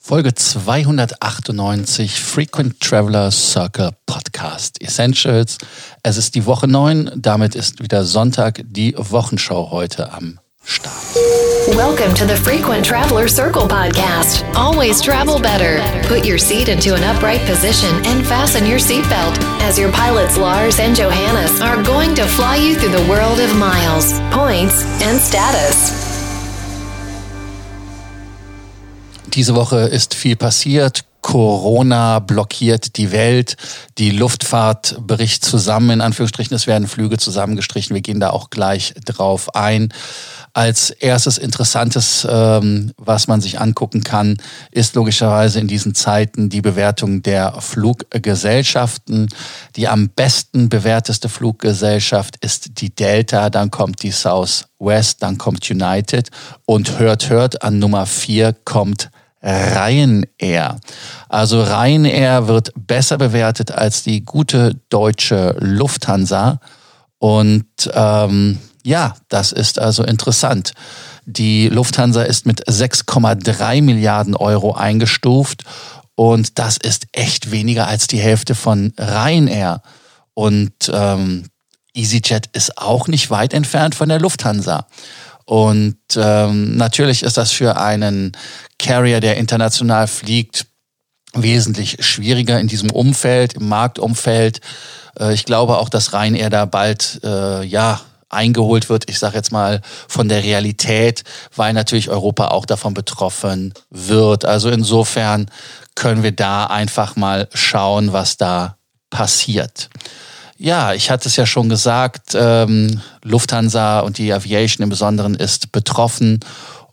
Folge 298 Frequent Traveler Circle Podcast Essentials. Es ist die Woche 9, damit ist wieder Sonntag die Wochenschau heute am Start. Welcome to the Frequent Traveler Circle podcast. Always travel better. Put your seat into an upright position and fasten your seatbelt as your pilots Lars and Johannes are going to fly you through the world of miles, points, and status. Diese Woche ist viel passiert. Corona blockiert die Welt. Die Luftfahrt bricht zusammen, in Anführungsstrichen. Es werden Flüge zusammengestrichen. Wir gehen da auch gleich drauf ein. Als erstes Interessantes, ähm, was man sich angucken kann, ist logischerweise in diesen Zeiten die Bewertung der Fluggesellschaften. Die am besten bewerteste Fluggesellschaft ist die Delta, dann kommt die Southwest, dann kommt United und hört, hört, an Nummer vier kommt Ryanair. Also Ryanair wird besser bewertet als die gute deutsche Lufthansa. Und ähm, ja, das ist also interessant. Die Lufthansa ist mit 6,3 Milliarden Euro eingestuft und das ist echt weniger als die Hälfte von Ryanair. Und ähm, EasyJet ist auch nicht weit entfernt von der Lufthansa. Und ähm, natürlich ist das für einen Carrier, der international fliegt, wesentlich schwieriger in diesem Umfeld, im Marktumfeld. Äh, ich glaube auch, dass Ryanair da bald äh, ja eingeholt wird, ich sage jetzt mal von der Realität, weil natürlich Europa auch davon betroffen wird. Also insofern können wir da einfach mal schauen, was da passiert. Ja, ich hatte es ja schon gesagt, ähm, Lufthansa und die Aviation im Besonderen ist betroffen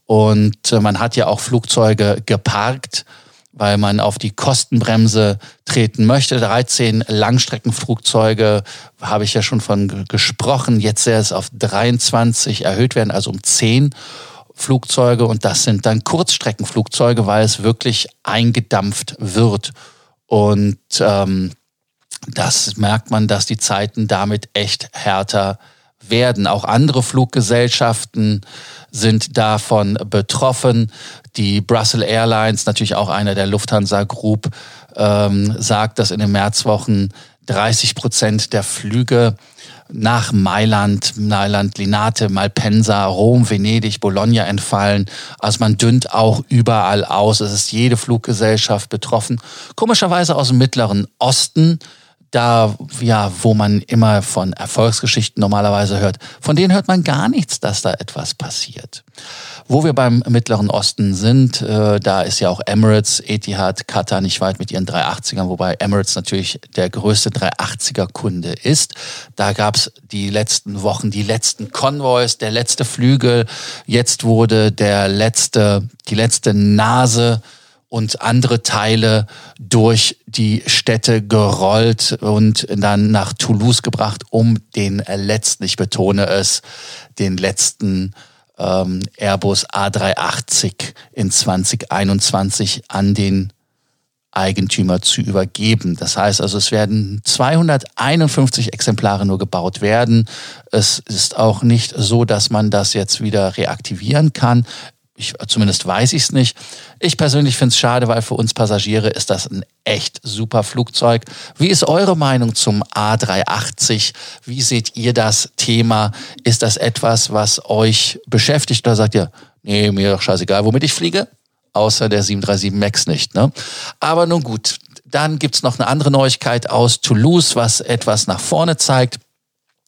und äh, man hat ja auch Flugzeuge geparkt, weil man auf die Kostenbremse treten möchte. 13 Langstreckenflugzeuge habe ich ja schon von gesprochen. Jetzt soll es auf 23 erhöht werden, also um 10 Flugzeuge und das sind dann Kurzstreckenflugzeuge, weil es wirklich eingedampft wird. Und ähm, das merkt man, dass die Zeiten damit echt härter werden. Auch andere Fluggesellschaften sind davon betroffen. Die Brussels Airlines, natürlich auch einer der Lufthansa Group, ähm, sagt, dass in den Märzwochen 30 Prozent der Flüge nach Mailand, Mailand, Linate, Malpensa, Rom, Venedig, Bologna entfallen. Also man dünnt auch überall aus. Es ist jede Fluggesellschaft betroffen. Komischerweise aus dem Mittleren Osten da, ja, wo man immer von Erfolgsgeschichten normalerweise hört, von denen hört man gar nichts, dass da etwas passiert. Wo wir beim Mittleren Osten sind, äh, da ist ja auch Emirates, Etihad, Qatar nicht weit mit ihren 380ern, wobei Emirates natürlich der größte 380er-Kunde ist. Da gab's die letzten Wochen, die letzten Konvois, der letzte Flügel. Jetzt wurde der letzte, die letzte Nase und andere Teile durch die Städte gerollt und dann nach Toulouse gebracht, um den letzten, ich betone es, den letzten ähm, Airbus A380 in 2021 an den Eigentümer zu übergeben. Das heißt also, es werden 251 Exemplare nur gebaut werden. Es ist auch nicht so, dass man das jetzt wieder reaktivieren kann ich, zumindest weiß ich es nicht. Ich persönlich finde es schade, weil für uns Passagiere ist das ein echt super Flugzeug. Wie ist eure Meinung zum A380? Wie seht ihr das Thema? Ist das etwas, was euch beschäftigt oder sagt ihr, nee, mir doch scheißegal, womit ich fliege? Außer der 737 MAX nicht. Ne? Aber nun gut, dann gibt's noch eine andere Neuigkeit aus Toulouse, was etwas nach vorne zeigt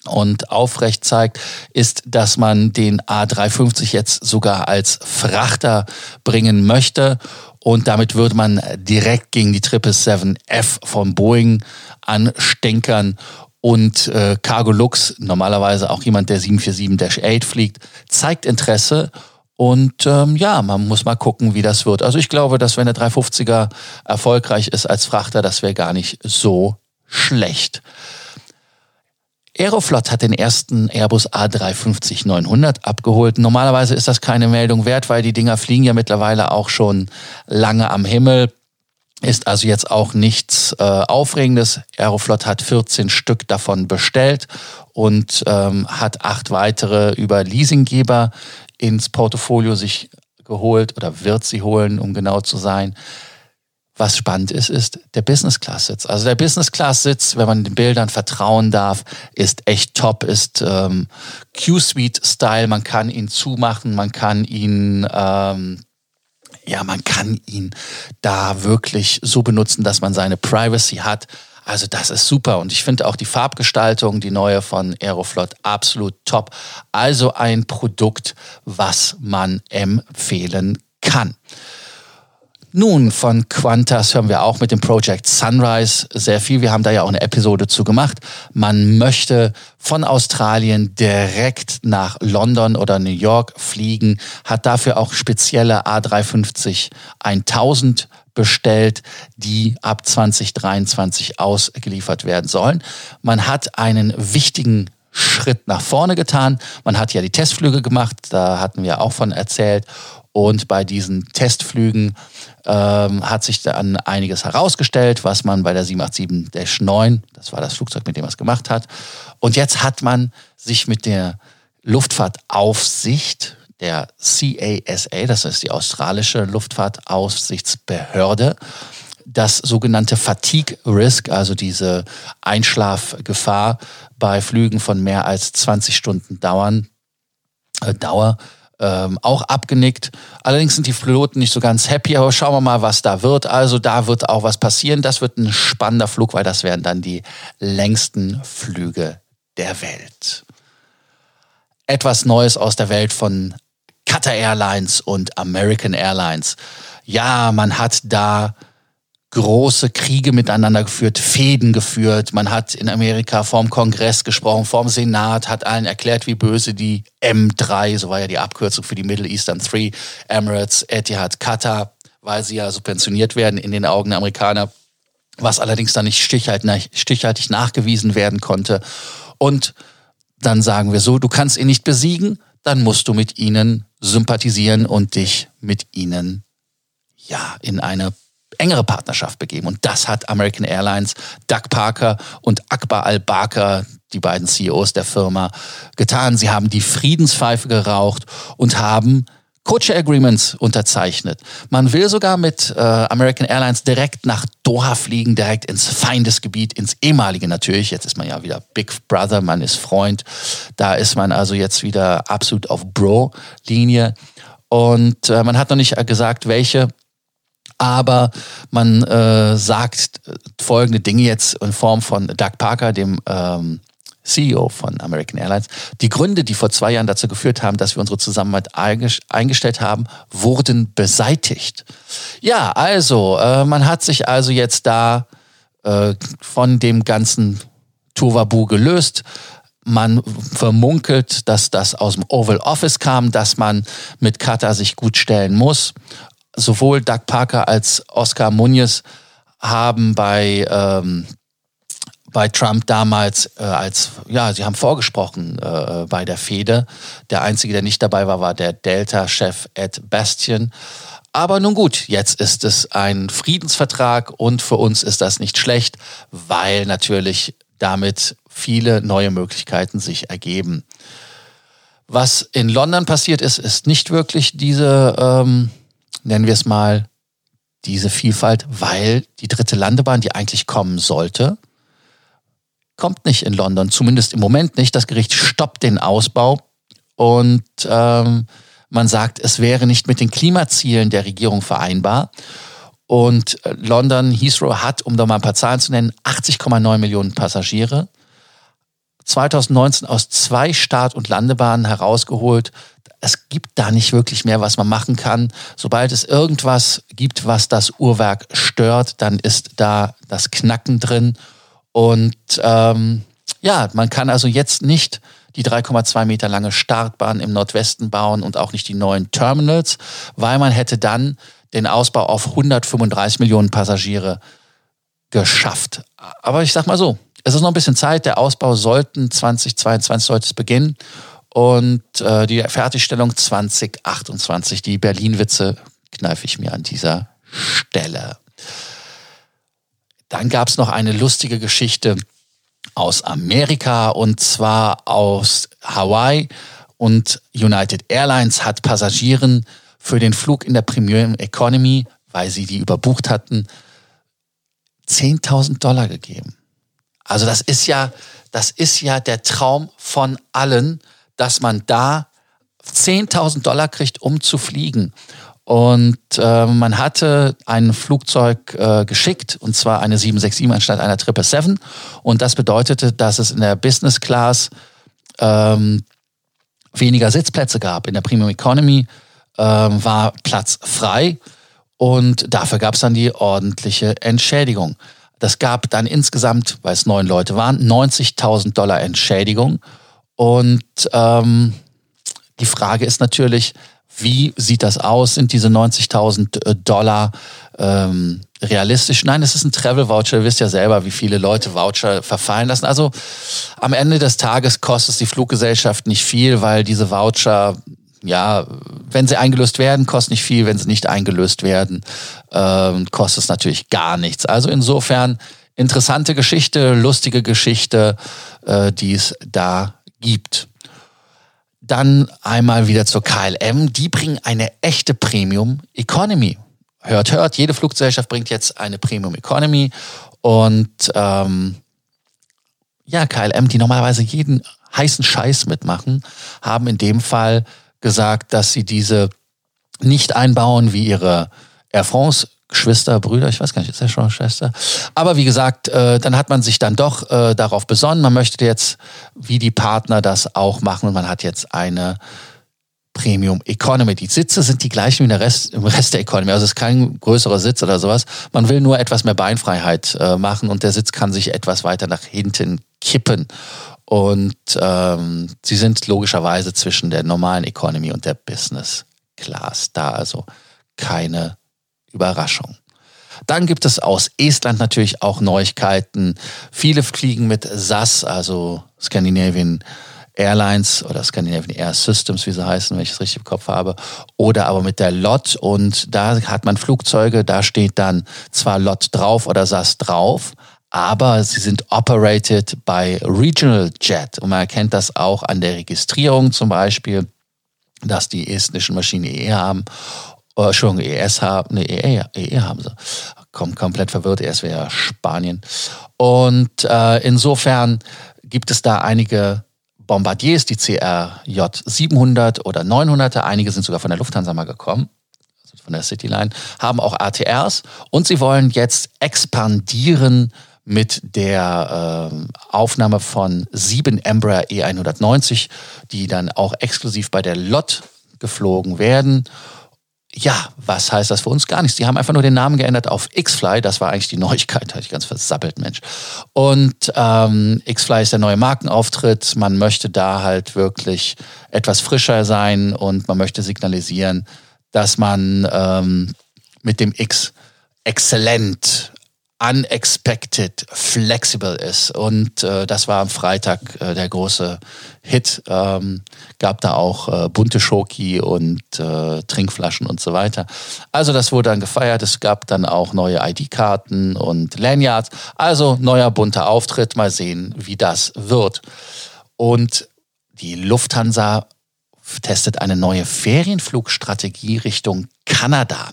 und aufrecht zeigt, ist, dass man den A350 jetzt sogar als Frachter bringen möchte. Und damit würde man direkt gegen die 777F von Boeing anstenkern. Und äh, Cargo Lux, normalerweise auch jemand, der 747-8 fliegt, zeigt Interesse. Und ähm, ja, man muss mal gucken, wie das wird. Also ich glaube, dass wenn der 350er erfolgreich ist als Frachter, das wäre gar nicht so schlecht. Aeroflot hat den ersten Airbus A350-900 abgeholt. Normalerweise ist das keine Meldung wert, weil die Dinger fliegen ja mittlerweile auch schon lange am Himmel. Ist also jetzt auch nichts äh, Aufregendes. Aeroflot hat 14 Stück davon bestellt und ähm, hat acht weitere über Leasinggeber ins Portfolio sich geholt oder wird sie holen, um genau zu sein. Was spannend ist, ist der Business Class Sitz. Also der Business Class Sitz, wenn man den Bildern vertrauen darf, ist echt top, ist ähm, Q-Suite Style. Man kann ihn zumachen, man kann ihn ähm, ja, man kann ihn da wirklich so benutzen, dass man seine Privacy hat. Also das ist super und ich finde auch die Farbgestaltung, die neue von Aeroflot absolut top. Also ein Produkt, was man empfehlen kann. Nun, von Qantas hören wir auch mit dem Project Sunrise sehr viel. Wir haben da ja auch eine Episode zu gemacht. Man möchte von Australien direkt nach London oder New York fliegen, hat dafür auch spezielle A350 1000 bestellt, die ab 2023 ausgeliefert werden sollen. Man hat einen wichtigen Schritt nach vorne getan. Man hat ja die Testflüge gemacht, da hatten wir auch von erzählt. Und bei diesen Testflügen ähm, hat sich dann einiges herausgestellt, was man bei der 787-9, das war das Flugzeug, mit dem man es gemacht hat. Und jetzt hat man sich mit der Luftfahrtaufsicht, der CASA, das ist die australische Luftfahrtaufsichtsbehörde, das sogenannte Fatigue Risk, also diese Einschlafgefahr bei Flügen von mehr als 20 Stunden dauern, äh, Dauer, ähm, auch abgenickt. Allerdings sind die Piloten nicht so ganz happy, aber schauen wir mal, was da wird. Also da wird auch was passieren. Das wird ein spannender Flug, weil das werden dann die längsten Flüge der Welt. Etwas Neues aus der Welt von Qatar Airlines und American Airlines. Ja, man hat da große Kriege miteinander geführt, Fäden geführt. Man hat in Amerika vorm Kongress gesprochen, vorm Senat, hat allen erklärt, wie böse die M3, so war ja die Abkürzung für die Middle Eastern Three, Emirates, Etihad, Qatar, weil sie ja subventioniert werden in den Augen der Amerikaner, was allerdings dann nicht stichhaltig nachgewiesen werden konnte. Und dann sagen wir so, du kannst ihn nicht besiegen, dann musst du mit ihnen sympathisieren und dich mit ihnen ja in eine engere Partnerschaft begeben. Und das hat American Airlines, Doug Parker und Akbar al-Bakr, die beiden CEOs der Firma, getan. Sie haben die Friedenspfeife geraucht und haben Codeshare Agreements unterzeichnet. Man will sogar mit äh, American Airlines direkt nach Doha fliegen, direkt ins Feindesgebiet, ins ehemalige natürlich. Jetzt ist man ja wieder Big Brother, man ist Freund. Da ist man also jetzt wieder absolut auf Bro-Linie. Und äh, man hat noch nicht gesagt, welche aber man äh, sagt folgende Dinge jetzt in Form von Doug Parker, dem ähm, CEO von American Airlines. Die Gründe, die vor zwei Jahren dazu geführt haben, dass wir unsere Zusammenarbeit eingestellt haben, wurden beseitigt. Ja, also, äh, man hat sich also jetzt da äh, von dem ganzen Tovabu gelöst. Man vermunkelt, dass das aus dem Oval Office kam, dass man mit Qatar sich gut stellen muss sowohl Doug Parker als Oscar Muniz haben bei ähm, bei Trump damals äh, als, ja, sie haben vorgesprochen äh, bei der Fede. Der Einzige, der nicht dabei war, war der Delta-Chef Ed Bastian. Aber nun gut, jetzt ist es ein Friedensvertrag und für uns ist das nicht schlecht, weil natürlich damit viele neue Möglichkeiten sich ergeben. Was in London passiert ist, ist nicht wirklich diese ähm, nennen wir es mal, diese Vielfalt, weil die dritte Landebahn, die eigentlich kommen sollte, kommt nicht in London, zumindest im Moment nicht. Das Gericht stoppt den Ausbau und ähm, man sagt, es wäre nicht mit den Klimazielen der Regierung vereinbar. Und äh, London Heathrow hat, um da mal ein paar Zahlen zu nennen, 80,9 Millionen Passagiere. 2019 aus zwei Start- und Landebahnen herausgeholt es gibt da nicht wirklich mehr, was man machen kann. Sobald es irgendwas gibt, was das Uhrwerk stört, dann ist da das Knacken drin. Und ähm, ja, man kann also jetzt nicht die 3,2 Meter lange Startbahn im Nordwesten bauen und auch nicht die neuen Terminals, weil man hätte dann den Ausbau auf 135 Millionen Passagiere geschafft. Aber ich sag mal so, es ist noch ein bisschen Zeit. Der Ausbau sollten 2022 sollte es beginnen und äh, die Fertigstellung 2028. Die Berlin-Witze kneife ich mir an dieser Stelle. Dann gab es noch eine lustige Geschichte aus Amerika und zwar aus Hawaii und United Airlines hat Passagieren für den Flug in der Premium Economy, weil sie die überbucht hatten, 10.000 Dollar gegeben. Also das ist ja, das ist ja der Traum von allen, dass man da 10.000 Dollar kriegt, um zu fliegen. Und äh, man hatte ein Flugzeug äh, geschickt, und zwar eine 767 anstatt einer 777. Und das bedeutete, dass es in der Business Class ähm, weniger Sitzplätze gab. In der Premium Economy ähm, war Platz frei und dafür gab es dann die ordentliche Entschädigung. Das gab dann insgesamt, weil es neun Leute waren, 90.000 Dollar Entschädigung. Und ähm, die Frage ist natürlich, wie sieht das aus? Sind diese 90.000 äh, Dollar ähm, realistisch? Nein, es ist ein Travel Voucher. Ihr wisst ja selber, wie viele Leute Voucher verfallen lassen. Also am Ende des Tages kostet es die Fluggesellschaft nicht viel, weil diese Voucher ja, wenn sie eingelöst werden, kostet nicht viel. Wenn sie nicht eingelöst werden, ähm, kostet es natürlich gar nichts. Also insofern interessante Geschichte, lustige Geschichte, äh, die es da gibt. Dann einmal wieder zur KLM. Die bringen eine echte Premium Economy. Hört, hört, jede Fluggesellschaft bringt jetzt eine Premium Economy. Und ähm, ja, KLM, die normalerweise jeden heißen Scheiß mitmachen, haben in dem Fall gesagt, dass sie diese nicht einbauen wie ihre Air France Geschwister, Brüder, ich weiß gar nicht, ist er schon Schwester? Aber wie gesagt, äh, dann hat man sich dann doch äh, darauf besonnen, man möchte jetzt wie die Partner das auch machen und man hat jetzt eine Premium Economy. Die Sitze sind die gleichen wie der Rest, im Rest der Economy. Also es ist kein größerer Sitz oder sowas. Man will nur etwas mehr Beinfreiheit äh, machen und der Sitz kann sich etwas weiter nach hinten kippen. Und ähm, sie sind logischerweise zwischen der normalen Economy und der Business Class da. Also keine Überraschung. Dann gibt es aus Estland natürlich auch Neuigkeiten. Viele fliegen mit SAS, also Scandinavian Airlines oder Scandinavian Air Systems, wie sie heißen, wenn ich es richtig im Kopf habe, oder aber mit der LOT und da hat man Flugzeuge, da steht dann zwar LOT drauf oder SAS drauf, aber sie sind operated by Regional Jet und man erkennt das auch an der Registrierung zum Beispiel, dass die estnischen Maschinen EE haben Oh, Entschuldigung, ES haben, nee, EE, EE haben sie. Kommt komplett verwirrt, ES wäre Spanien. Und äh, insofern gibt es da einige Bombardiers, die CRJ 700 oder 900er, einige sind sogar von der Lufthansa mal gekommen, also von der Cityline, haben auch ATRs und sie wollen jetzt expandieren mit der äh, Aufnahme von sieben Embraer E190, die dann auch exklusiv bei der LOT geflogen werden ja, was heißt das für uns? Gar nichts. Die haben einfach nur den Namen geändert auf X-Fly. Das war eigentlich die Neuigkeit. Hatte ich ganz versappelt, Mensch. Und ähm, X-Fly ist der neue Markenauftritt. Man möchte da halt wirklich etwas frischer sein und man möchte signalisieren, dass man ähm, mit dem X exzellent unexpected, flexible ist. Und äh, das war am Freitag äh, der große Hit. Ähm, gab da auch äh, bunte Schoki und äh, Trinkflaschen und so weiter. Also das wurde dann gefeiert. Es gab dann auch neue ID-Karten und Lanyards. Also neuer bunter Auftritt. Mal sehen, wie das wird. Und die Lufthansa testet eine neue Ferienflugstrategie Richtung Kanada.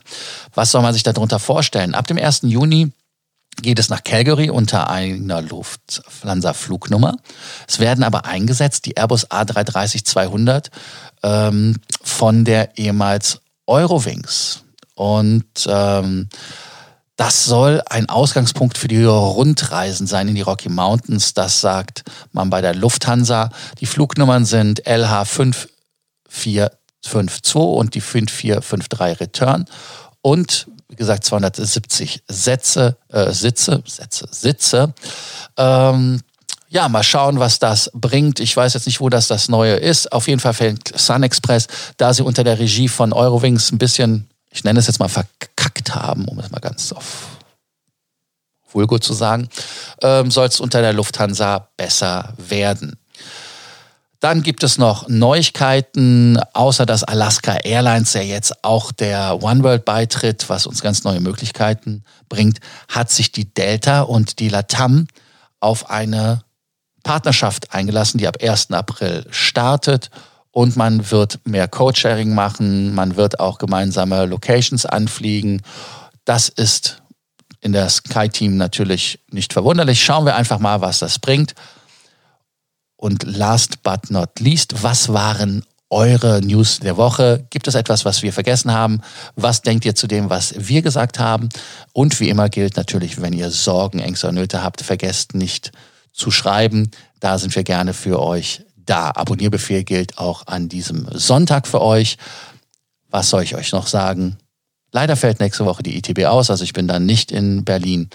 Was soll man sich darunter vorstellen? Ab dem 1. Juni geht es nach Calgary unter einer Lufthansa-Flugnummer. Es werden aber eingesetzt die Airbus A330-200 ähm, von der ehemals Eurowings. Und ähm, das soll ein Ausgangspunkt für die Rundreisen sein in die Rocky Mountains. Das sagt man bei der Lufthansa. Die Flugnummern sind LH5452 und die 5453 Return. Und wie gesagt, 270 Sätze, äh, Sitze, Sätze, Sitze. Ähm, ja, mal schauen, was das bringt. Ich weiß jetzt nicht, wo das das Neue ist. Auf jeden Fall fällt Sun Express, da sie unter der Regie von Eurowings ein bisschen, ich nenne es jetzt mal verkackt haben, um es mal ganz auf Vulgo zu sagen, ähm, soll es unter der Lufthansa besser werden. Dann gibt es noch Neuigkeiten, außer dass Alaska Airlines ja jetzt auch der One World beitritt, was uns ganz neue Möglichkeiten bringt, hat sich die Delta und die Latam auf eine Partnerschaft eingelassen, die ab 1. April startet. und man wird mehr Code-Sharing machen, man wird auch gemeinsame Locations anfliegen. Das ist in der Sky-Team natürlich nicht verwunderlich. Schauen wir einfach mal, was das bringt. Und last but not least, was waren eure News der Woche? Gibt es etwas, was wir vergessen haben? Was denkt ihr zu dem, was wir gesagt haben? Und wie immer gilt natürlich, wenn ihr Sorgen, Ängste und Nöte habt, vergesst nicht zu schreiben. Da sind wir gerne für euch da. Abonnierbefehl gilt auch an diesem Sonntag für euch. Was soll ich euch noch sagen? Leider fällt nächste Woche die ITB aus, also ich bin dann nicht in Berlin.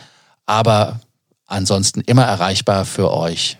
Aber ansonsten immer erreichbar für euch.